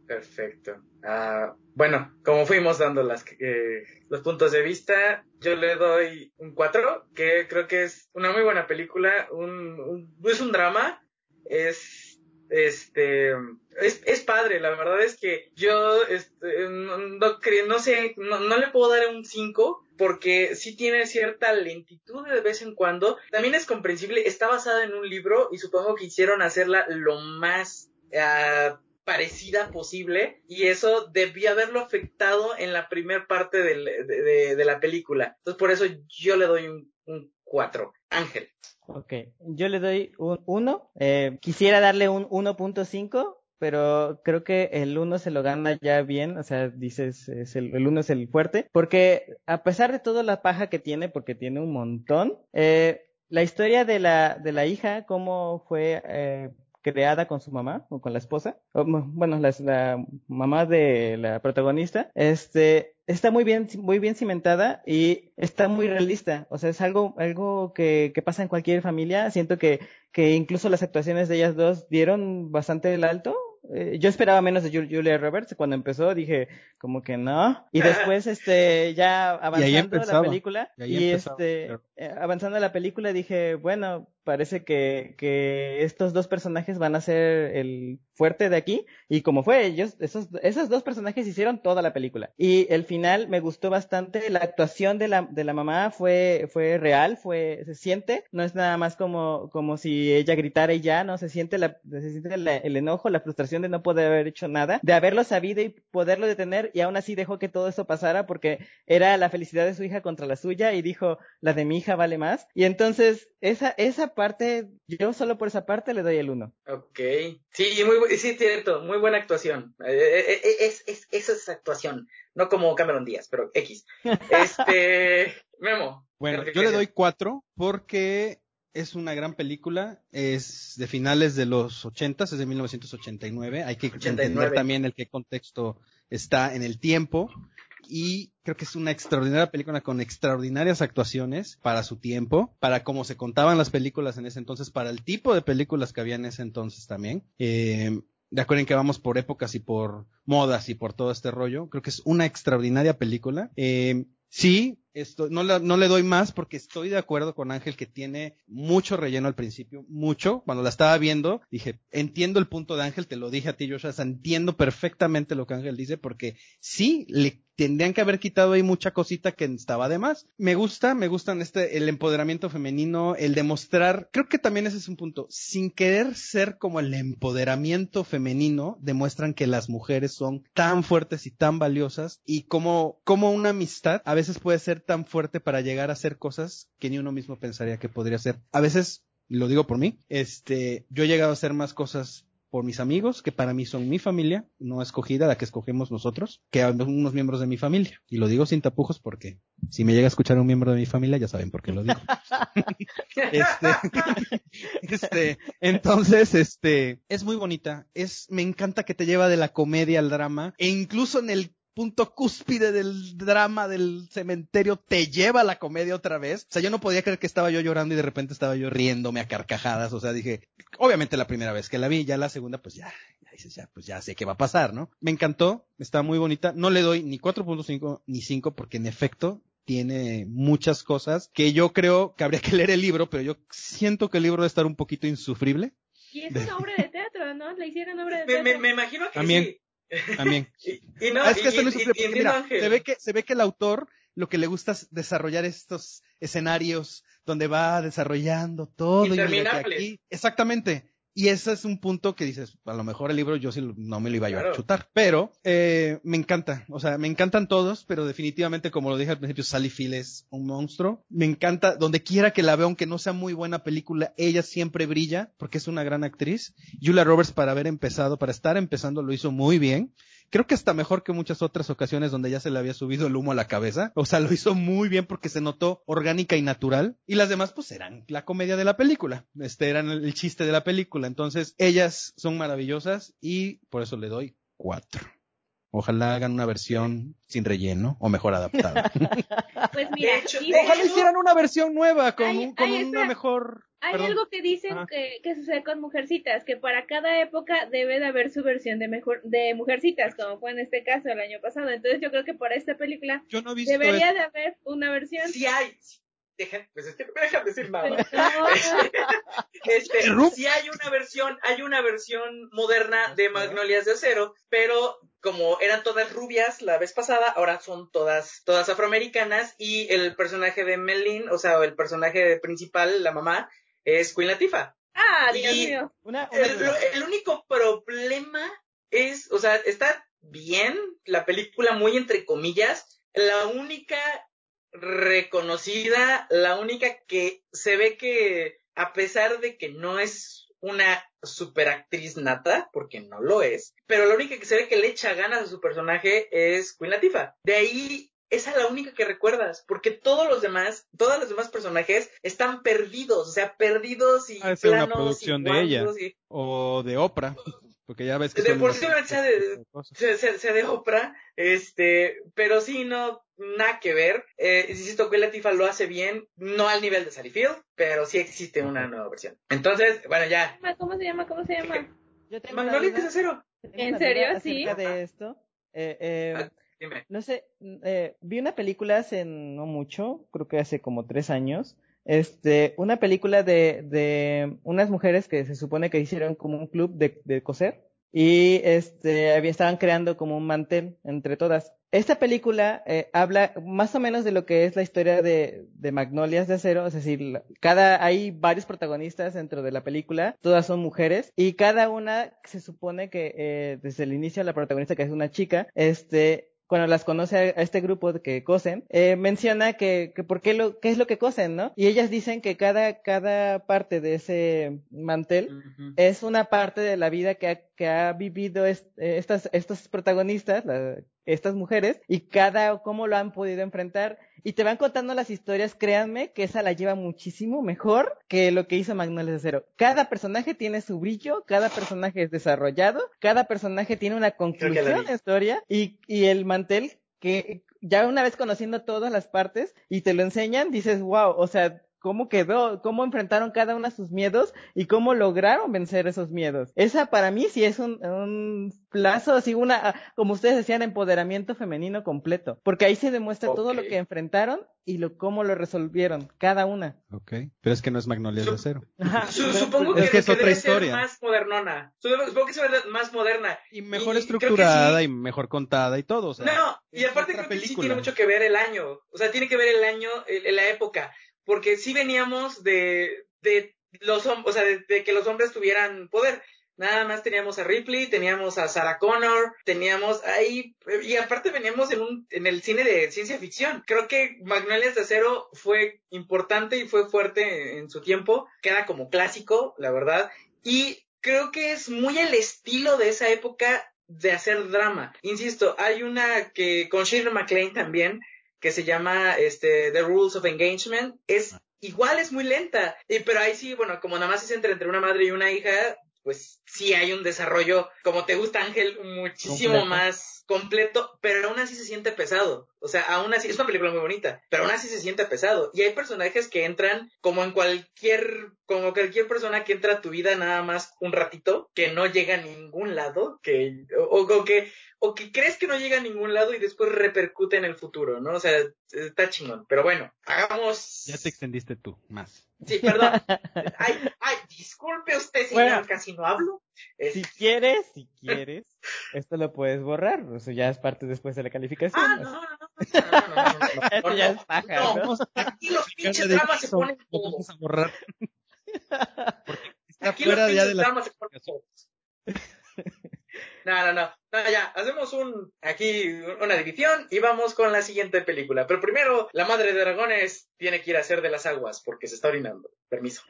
Perfecto. Ah, bueno, como fuimos dando las, eh, los puntos de vista, yo le doy un 4, que creo que es una muy buena película, un, es un drama, es, este, es, es padre, la verdad es que yo, este, no, no, no sé, no, no le puedo dar un 5, porque sí tiene cierta lentitud de vez en cuando, también es comprensible, está basada en un libro y supongo que hicieron hacerla lo más, ah, parecida posible y eso debió haberlo afectado en la primer parte de, de- la película. Entonces por eso yo le doy un, un 4. Ángel. Ok, yo le doy un 1. Eh, quisiera darle un 1.5, pero creo que el 1 se lo gana ya bien. O sea, dices, es el 1 es el fuerte. Porque a pesar de toda la paja que tiene, porque tiene un montón, eh, la historia de la, de la hija, cómo fue eh, creada con su mamá o con la esposa, o, bueno, la, la mamá de la protagonista, este, está muy bien, muy bien cimentada y está muy realista. O sea, es algo, algo que, que pasa en cualquier familia. Siento que, que incluso las actuaciones de ellas dos dieron bastante el alto. Eh, yo esperaba menos de Ju- Julia Roberts cuando empezó, dije como que no. Y después, este, ya avanzando la empezaba. película, Y ahí y empezaba, este, claro. eh, avanzando la película dije, bueno, parece que, que estos dos personajes van a ser el fuerte de aquí. Y como fue, ellos, esos, esos dos personajes hicieron toda la película. Y el final me gustó bastante. La actuación de la, de la mamá fue, fue real, fue, se siente. No es nada más como, como si ella gritara y ya, no, se siente la, se siente el enojo, la frustración de no poder haber hecho nada, de haberlo sabido y poderlo detener y aún así dejó que todo eso pasara porque era la felicidad de su hija contra la suya y dijo, la de mi hija vale más. Y entonces, esa, esa parte, yo solo por esa parte le doy el uno. Ok. Sí, muy, sí, cierto, muy buena actuación. Eh, eh, eh, es, es, esa es actuación. No como Cameron Díaz, pero X. Este, Memo. Bueno, ¿qué yo le doy cuatro porque es una gran película, es de finales de los ochentas, es de 1989, hay que 89. entender también el qué contexto está en el tiempo y creo que es una extraordinaria película con extraordinarias actuaciones para su tiempo, para cómo se contaban las películas en ese entonces, para el tipo de películas que había en ese entonces también. Eh, de acuerdo en que vamos por épocas y por modas y por todo este rollo. Creo que es una extraordinaria película. Eh, sí, Esto, no, no le doy más porque estoy de acuerdo con Ángel que tiene mucho relleno al principio, mucho. Cuando la estaba viendo, dije, entiendo el punto de Ángel, te lo dije a ti, Joshua, entiendo perfectamente lo que Ángel dice porque sí, le tendrían que haber quitado ahí mucha cosita que estaba de más. Me gusta, me gustan este, el empoderamiento femenino, el demostrar, creo que también ese es un punto, sin querer ser como el empoderamiento femenino, demuestran que las mujeres son tan fuertes y tan valiosas y como, como una amistad a veces puede ser tan fuerte para llegar a hacer cosas que ni uno mismo pensaría que podría ser. A veces, lo digo por mí, este, yo he llegado a hacer más cosas por mis amigos, que para mí son mi familia, no escogida, la que escogemos nosotros, que unos miembros de mi familia. Y lo digo sin tapujos porque si me llega a escuchar un miembro de mi familia, ya saben por qué lo digo. este, este, entonces, este, es muy bonita, es, me encanta que te lleva de la comedia al drama, e incluso en el punto cúspide del drama del cementerio te lleva a la comedia otra vez. O sea, yo no podía creer que estaba yo llorando y de repente estaba yo riéndome a carcajadas. O sea, dije, obviamente la primera vez que la vi, ya la segunda, pues ya, ya dices, ya, pues ya sé qué va a pasar, ¿no? Me encantó, está muy bonita. No le doy ni 4.5 ni 5 porque en efecto tiene muchas cosas que yo creo que habría que leer el libro, pero yo siento que el libro debe estar un poquito insufrible. Y es una obra de teatro, ¿no? Le hicieron obra de Me, teatro. me, me imagino que También. sí. También. Y, y no, Ah, es que y- no es mira, se ve que, se ve que el autor lo que le gusta es desarrollar estos escenarios donde va desarrollando todo y mira que Interminables. aquí, exactamente. Y ese es un punto que dices, a lo mejor el libro yo sí no me lo iba a Claro. chutar. Pero eh, me encanta, o sea, me encantan todos, pero definitivamente, como lo dije al principio, Sally Field es un monstruo. Me encanta, donde quiera que la vea, aunque no sea muy buena película, ella siempre brilla, porque es una gran actriz. Julia Roberts, para haber empezado, para estar empezando, lo hizo muy bien. Creo que hasta mejor que muchas otras ocasiones donde ya se le había subido el humo a la cabeza. O sea, lo hizo muy bien porque se notó orgánica y natural. Y las demás, pues, eran la comedia de la película. Este, eran el, chiste de la película. Entonces, ellas son maravillosas y por eso le doy cuatro. Ojalá hagan una versión sin relleno o mejor adaptada. Pues mira, De hecho- dice de Ojalá hicieran una versión nueva con, Ay, un- con ay, una mejor. Hay perdón. algo que dicen Ajá. que, que sucede con Mujercitas, que para cada época debe de haber su versión de mejor de Mujercitas, como fue en este caso el año pasado. Entonces yo creo que para esta película Yo no he visto debería de haber una versión. Sí hay. Deja, pues es que no me dejan decir nada. No, Este, Ru- sí hay una versión, hay una versión moderna de Magnolias de Acero, pero como eran todas rubias la vez pasada, ahora son todas, todas afroamericanas y el personaje de Melin, o sea, el personaje principal, la mamá, es Queen Latifah. ah, Dios Y- mío. Una, una El, el único problema es, o sea, está bien la película muy entre comillas, la única reconocida, la única que se ve que a pesar de que no es una superactriz nata, porque no lo es, pero la única que se ve que le echa ganas a su personaje es Queen Latifah. De ahí esa es la única que recuerdas, porque todos los demás, todos los demás personajes están perdidos, o sea, perdidos y ser una planos y producción de ella. y- O de Oprah. Porque ya ves que. De por sí sea de- cosas. se, se, se de Oprah, este, pero sí, no, nada que ver. Eh, insisto que Latifah lo hace bien, no al nivel de Sally Field, pero sí existe una nueva versión. Entonces, bueno, ya. ¿Cómo se llama? ¿Cómo se llama? Yo tengo acero. tengo ¿En serio? Sí. de esto. Eh, eh, Ah, No sé, eh, vi una película hace no mucho, creo que hace como tres años, este, una película de, de unas mujeres que se supone que hicieron como un club de, de coser y este, estaban creando como un mantel entre todas. Esta película eh, habla más o menos de lo que es la historia de, de Magnolias de Acero, es decir, cada, hay varios protagonistas dentro de la película, todas son mujeres, y cada una se supone que eh, desde el inicio la protagonista, que es una chica, este, cuando las conoce a, este grupo de que cosen, eh, menciona que, que por qué lo, qué es lo que cosen, ¿no? Y ellas dicen que cada, cada parte de ese mantel es una parte de la vida que ha, que ha vivido est- eh, estas, estos protagonistas, la- estas mujeres, y cada, cómo lo han podido enfrentar. Y te van contando las historias, créanme que esa la lleva muchísimo mejor que lo que hizo Magnolias de Cero. Cada personaje tiene su brillo, cada personaje es desarrollado, cada personaje tiene una conclusión la historia, y, y el mantel que ya una vez conociendo todas las partes y te lo enseñan, dices, wow, o sea, cómo quedó, cómo enfrentaron cada uno de sus miedos y cómo lograron vencer esos miedos. Esa para mí sí es un, un plazo, así una, como ustedes decían, empoderamiento femenino completo, porque ahí se demuestra todo lo que enfrentaron y lo cómo lo resolvieron, cada una. Ok. Pero es que no es Magnolias de Acero. Su- supongo que, Es que es que otra debe historia. ser más modernona. Supongo que es más moderna. Y mejor Y- estructurada sí. y mejor contada y todo. O sea, no, y aparte creo que sí película. tiene mucho que ver el año. O sea, tiene que ver el año, el- la época. Porque sí veníamos de, de los hom- o sea, de, de que los hombres tuvieran poder. Nada más teníamos a Ripley, teníamos a Sarah Connor, teníamos ahí, y aparte veníamos en un, en el cine de ciencia ficción. Creo que Magnolias de Acero fue importante y fue fuerte en su tiempo, queda como clásico, la verdad, y creo que es muy el estilo de esa época de hacer drama. Insisto, hay una que con Shirley MacLaine también, que se llama este The Rules of Engagement, es igual es muy lenta, y, pero ahí sí, bueno, como nada más se centra entre una madre y una hija, pues sí hay un desarrollo, como te gusta Ángel, muchísimo Completo. más completo, pero aún así se siente pesado. O sea, aún así, es una película muy bonita, pero aún así se siente pesado. Y hay personajes que entran como en cualquier, como cualquier persona que entra a tu vida nada más un ratito, que no llega a ningún lado, que, o, o que, o que crees que no llega a ningún lado y después repercute en el futuro, ¿no? O sea, está chingón. Pero bueno, hagamos. Ya te extendiste tú, más. Sí, perdón. Ay, ay, disculpe usted, señor, Bueno. casi no hablo. Si quieres, si quieres, esto lo puedes borrar. Eso ya es parte después de la calificación. Ah, no, no, no. no, ya es paja. No, aquí los pinches dramas se ponen todos. Vamos a borrar. Aquí fuera los pinches de la dramas se ponen todos. No, no, no, no. ya, hacemos un aquí una división y vamos con la siguiente película. Pero primero, la madre de dragones tiene que ir a hacer de las aguas porque se está orinando. Permiso.